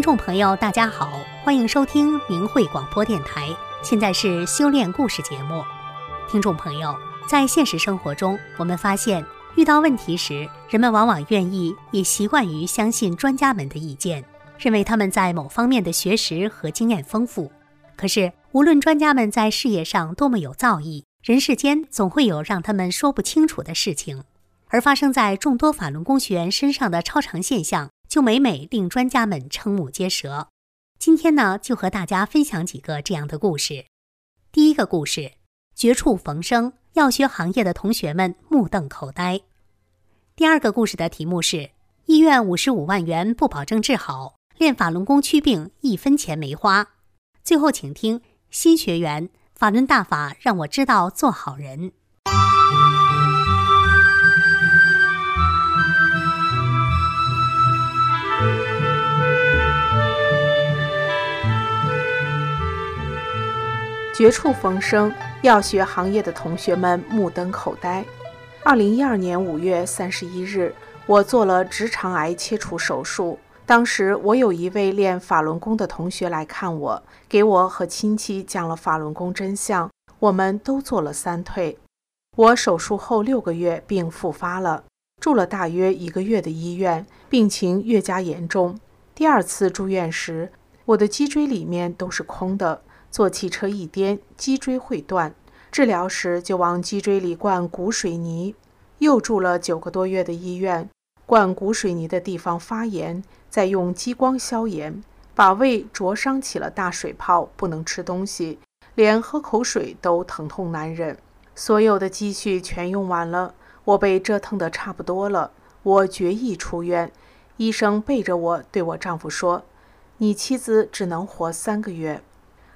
听众朋友，大家好，欢迎收听明慧广播电台。现在是修炼故事节目。听众朋友，在现实生活中，我们发现遇到问题时，人们往往愿意也习惯于相信专家们的意见，认为他们在某方面的学识和经验丰富。可是，无论专家们在事业上多么有造诣，人世间总会有让他们说不清楚的事情。而发生在众多法轮功学员身上的超常现象。就每每令专家们瞠目结舌。今天呢，就和大家分享几个这样的故事。第一个故事：绝处逢生，药学行业的同学们目瞪口呆。第二个故事的题目是：医院五十五万元不保证治好，练法轮功祛病一分钱没花。最后，请听新学员法轮大法让我知道做好人。绝处逢生，药学行业的同学们目瞪口呆。二零一二年五月三十一日，我做了直肠癌切除手术。当时我有一位练法轮功的同学来看我，给我和亲戚讲了法轮功真相，我们都做了三退。我手术后六个月病复发了，住了大约一个月的医院，病情越加严重。第二次住院时，我的脊椎里面都是空的。坐汽车一颠，脊椎会断。治疗时就往脊椎里灌骨水泥，又住了九个多月的医院。灌骨水泥的地方发炎，再用激光消炎，把胃灼伤起了大水泡，不能吃东西，连喝口水都疼痛难忍。所有的积蓄全用完了，我被折腾得差不多了。我决意出院。医生背着我对我丈夫说：“你妻子只能活三个月。”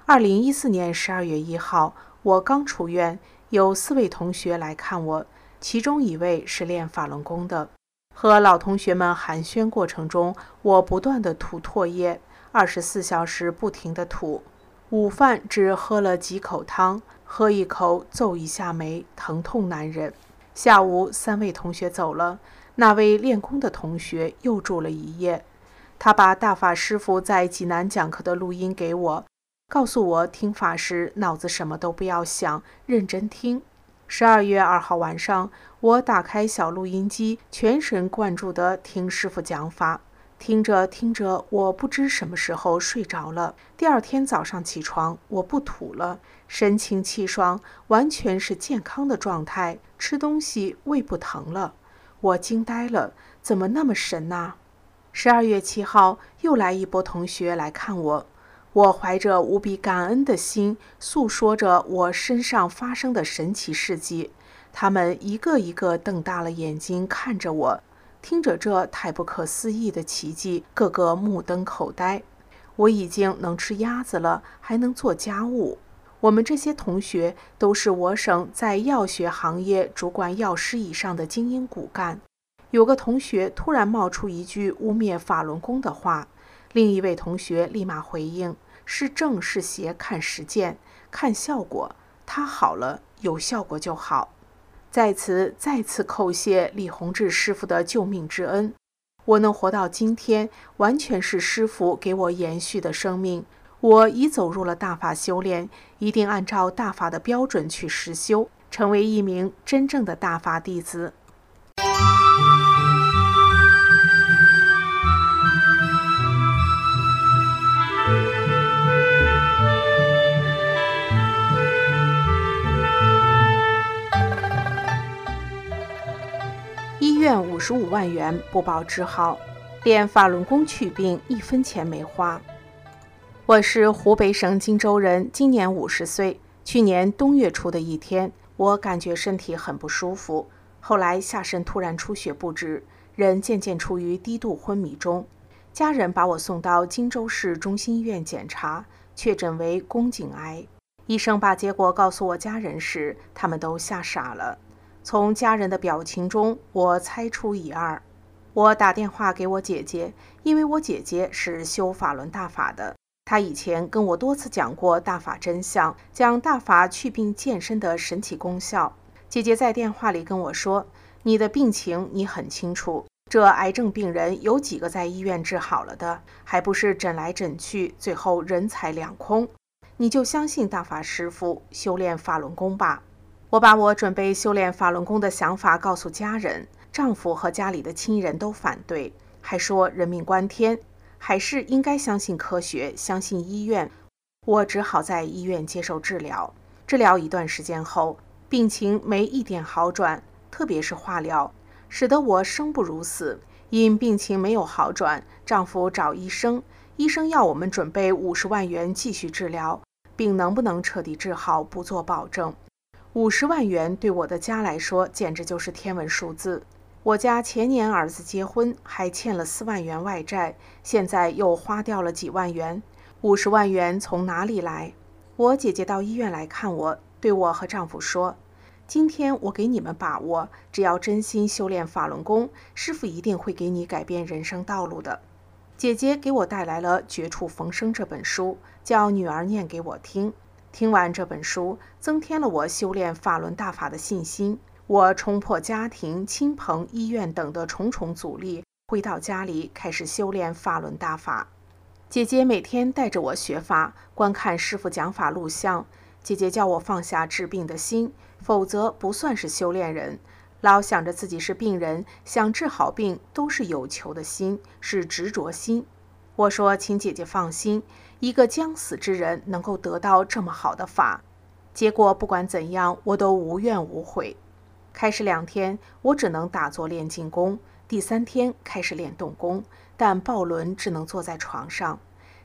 二零一四年十二月一号，我刚出院，有四位同学来看我，其中一位是练法轮功的。和老同学们寒暄过程中，我不断的吐唾液，二十四小时不停的吐。午饭只喝了几口汤，喝一口皱一下眉，疼痛难忍。下午三位同学走了，那位练功的同学又住了一夜。他把大法师傅在济南讲课的录音给我。告诉我听法时脑子什么都不要想，认真听。十二月二号晚上，我打开小录音机，全神贯注地听师傅讲法。听着听着，我不知什么时候睡着了。第二天早上起床，我不吐了，神清气爽，完全是健康的状态。吃东西胃不疼了，我惊呆了，怎么那么神呐？十二月七号，又来一波同学来看我。我怀着无比感恩的心，诉说着我身上发生的神奇事迹。他们一个一个瞪大了眼睛看着我，听着这太不可思议的奇迹，个个目瞪口呆。我已经能吃鸭子了，还能做家务。我们这些同学都是我省在药学行业主管药师以上的精英骨干。有个同学突然冒出一句污蔑法轮功的话，另一位同学立马回应。是正是邪，看实践，看效果。他好了，有效果就好。在此再次叩谢李洪志师傅的救命之恩。我能活到今天，完全是师傅给我延续的生命。我已走入了大法修炼，一定按照大法的标准去实修，成为一名真正的大法弟子。院五十五万元不保治好，练法轮功祛病一分钱没花。我是湖北省荆州人，今年五十岁。去年冬月初的一天，我感觉身体很不舒服，后来下身突然出血不止，人渐渐处于低度昏迷中。家人把我送到荆州市中心医院检查，确诊为宫颈癌。医生把结果告诉我家人时，他们都吓傻了。从家人的表情中，我猜出一二。我打电话给我姐姐，因为我姐姐是修法轮大法的，她以前跟我多次讲过大法真相，讲大法祛病健身的神奇功效。姐姐在电话里跟我说：“你的病情你很清楚，这癌症病人有几个在医院治好了的？还不是诊来诊去，最后人财两空？你就相信大法师父，修炼法轮功吧。我把我准备修炼法轮功的想法告诉家人，丈夫和家里的亲人都反对，还说人命关天，还是应该相信科学，相信医院。我只好在医院接受治疗。治疗一段时间后，病情没一点好转，特别是化疗，使得我生不如死。因病情没有好转，丈夫找医生，医生要我们准备五十万元继续治疗，病能不能彻底治好不做保证。五十万元对我的家来说简直就是天文数字。我家前年儿子结婚还欠了四万元外债，现在又花掉了几万元。五十万元从哪里来？我姐姐到医院来看我，对我和丈夫说：“今天我给你们把握，只要真心修炼法轮功，师傅一定会给你改变人生道路的。”姐姐给我带来了《绝处逢生》这本书，叫女儿念给我听。听完这本书，增添了我修炼法轮大法的信心。我冲破家庭、亲朋、医院等的重重阻力，回到家里开始修炼法轮大法。姐姐每天带着我学法，观看师傅讲法录像。姐姐叫我放下治病的心，否则不算是修炼人。老想着自己是病人，想治好病，都是有求的心，是执着心。我说，请姐姐放心，一个将死之人能够得到这么好的法，结果不管怎样，我都无怨无悔。开始两天，我只能打坐练静功。第三天开始练动功，但抱轮只能坐在床上。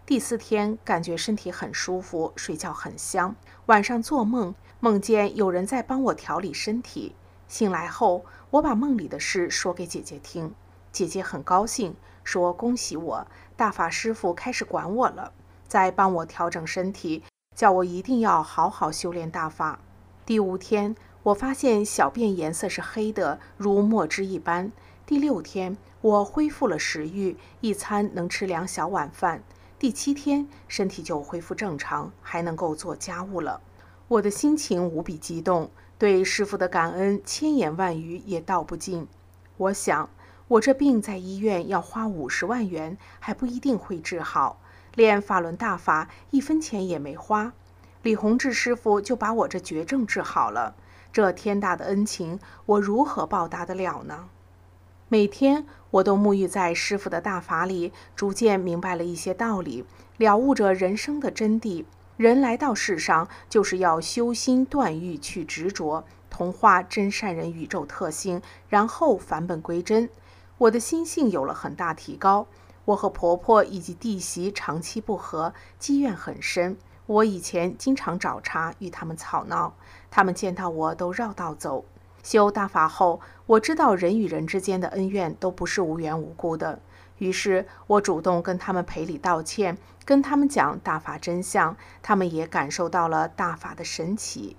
第四天感觉身体很舒服，睡觉很香。晚上做梦，梦见有人在帮我调理身体。醒来后，我把梦里的事说给姐姐听，姐姐很高兴，说恭喜我，大法师父开始管我了，在帮我调整身体，叫我一定要好好修炼大法。第五天，我发现小便颜色是黑的，如墨汁一般。第六天，我恢复了食欲，一餐能吃两小碗饭。第七天，身体就恢复正常，还能够做家务了。我的心情无比激动，对师傅的感恩千言万语也道不尽。我想，我这病在医院要花五十万元，还不一定会治好。练法轮大法，一分钱也没花，李洪志师傅就把我这绝症治好了。这天大的恩情，我如何报答得了呢？每天我都沐浴在师傅的大法里，逐渐明白了一些道理，了悟着人生的真谛。人来到世上，就是要修心断欲，去执着，同化真善人宇宙特性，然后返本归真。我的心性有了很大提高。我和婆婆以及弟媳长期不和，积怨很深。我以前经常找茬与他们吵闹，他们见到我都绕道走。修大法后，我知道人与人之间的恩怨都不是无缘无故的。于是我主动跟他们赔礼道歉，跟他们讲大法真相，他们也感受到了大法的神奇。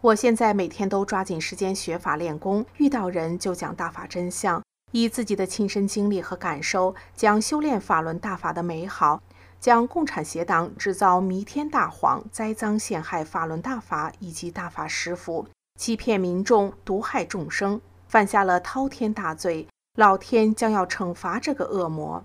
我现在每天都抓紧时间学法练功，遇到人就讲大法真相，以自己的亲身经历和感受将修炼法轮大法的美好，将共产邪党制造弥天大谎、栽赃陷害法轮大法以及大法师傅。欺骗民众、毒害众生，犯下了滔天大罪，老天将要惩罚这个恶魔。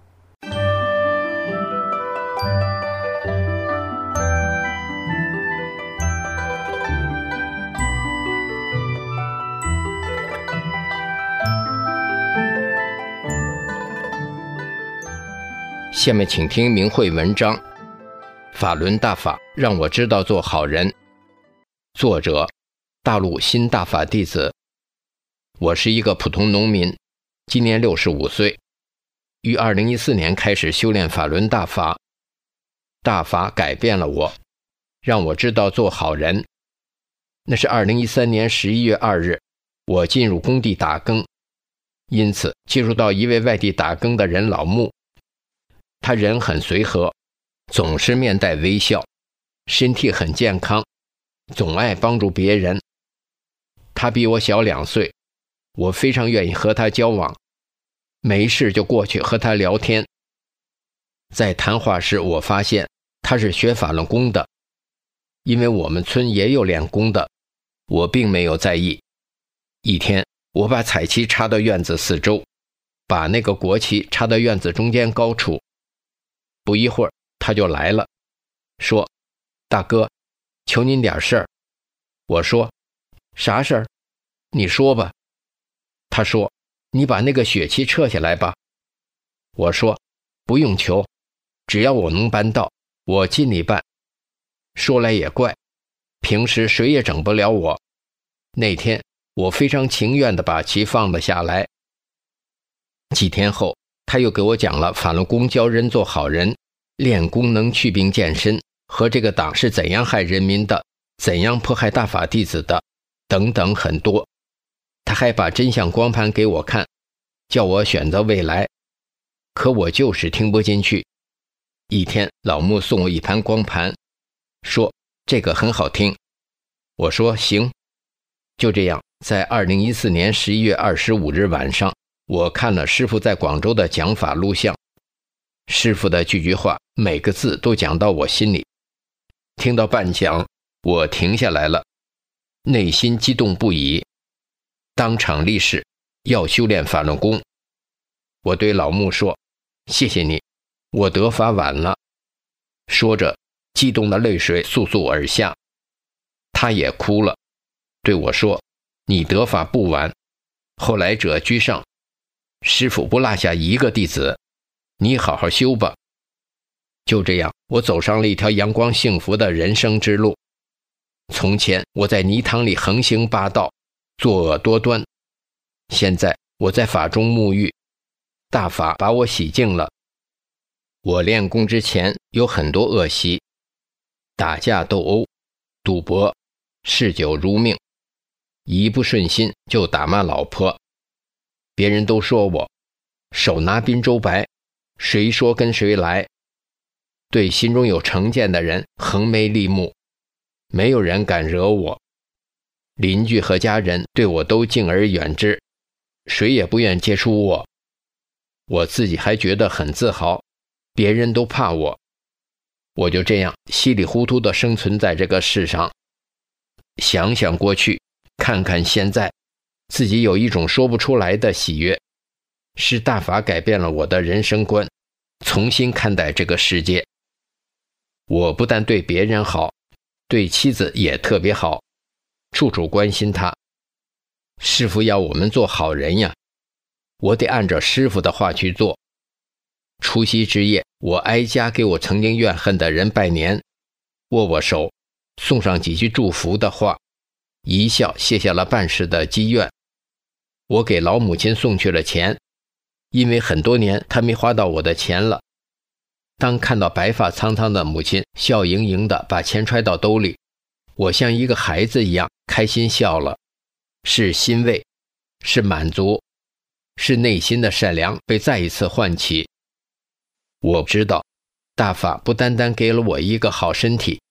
下面请听明慧文章《法轮大法让我知道做好人》，作者。大陆新大法弟子，我是一个普通农民，今年六十五岁，于二零一四年开始修炼法轮大法。大法改变了我，让我知道做好人。那是二零一三年十一月二日，我进入工地打更，因此接触到一位外地打更的人老穆。他人很随和，总是面带微笑，身体很健康，总爱帮助别人。他比我小两岁，我非常愿意和他交往，没事就过去和他聊天。在谈话时，我发现他是学法轮功的，因为我们村也有练功的，我并没有在意。一天，我把彩旗插到院子四周，把那个国旗插到院子中间高处。不一会儿，他就来了，说：“大哥，求您点事儿。”我说：“啥事儿？你说吧。”他说：“你把那个血旗撤下来吧。”我说：“不用求，只要我能办到，我尽力办。”说来也怪，平时谁也整不了我。那天我非常情愿地把棋放了下来。几天后，他又给我讲了法轮功教人做好人、练功能、祛病健身和这个党是怎样害人民的、怎样迫害大法弟子的等等很多。他还把真相光盘给我看，叫我选择未来。可我就是听不进去。一天，老穆送我一盘光盘，说这个很好听。我说行。就这样，在二零一四年十一月二十五日晚上。我看了师傅在广州的讲法录像，师傅的句句话，每个字都讲到我心里。听到半讲，我停下来了，内心激动不已，当场立誓要修炼法轮功。我对老穆说：“谢谢你，我得法晚了。”说着，激动的泪水簌簌而下，他也哭了，对我说：“你得法不晚，后来者居上。”师傅不落下一个弟子，你好好修吧。就这样，我走上了一条阳光幸福的人生之路。从前我在泥塘里横行霸道，作恶多端；现在我在法中沐浴，大法把我洗净了。我练功之前有很多恶习：打架斗殴、赌博、嗜酒如命，一不顺心就打骂老婆。别人都说我手拿滨州白，谁说跟谁来。对心中有成见的人横眉立目，没有人敢惹我。邻居和家人对我都敬而远之，谁也不愿接触我。我自己还觉得很自豪，别人都怕我。我就这样稀里糊涂地生存在这个世上。想想过去，看看现在。自己有一种说不出来的喜悦，是大法改变了我的人生观，重新看待这个世界。我不但对别人好，对妻子也特别好，处处关心她。师傅要我们做好人呀，我得按照师傅的话去做。除夕之夜，我挨家给我曾经怨恨的人拜年，握握手，送上几句祝福的话，一笑卸下了半世的积怨。我给老母亲送去了钱，因为很多年他没花到我的钱了。当看到白发苍苍的母亲笑盈盈地把钱揣到兜里，我像一个孩子一样开心笑了，是欣慰，是满足，是内心的善良被再一次唤起。我知道，大法不单单给了我一个好身体，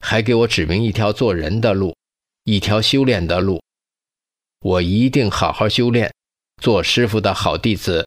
还给我指明一条做人的路，一条修炼的路。我一定好好修炼，做师傅的好弟子。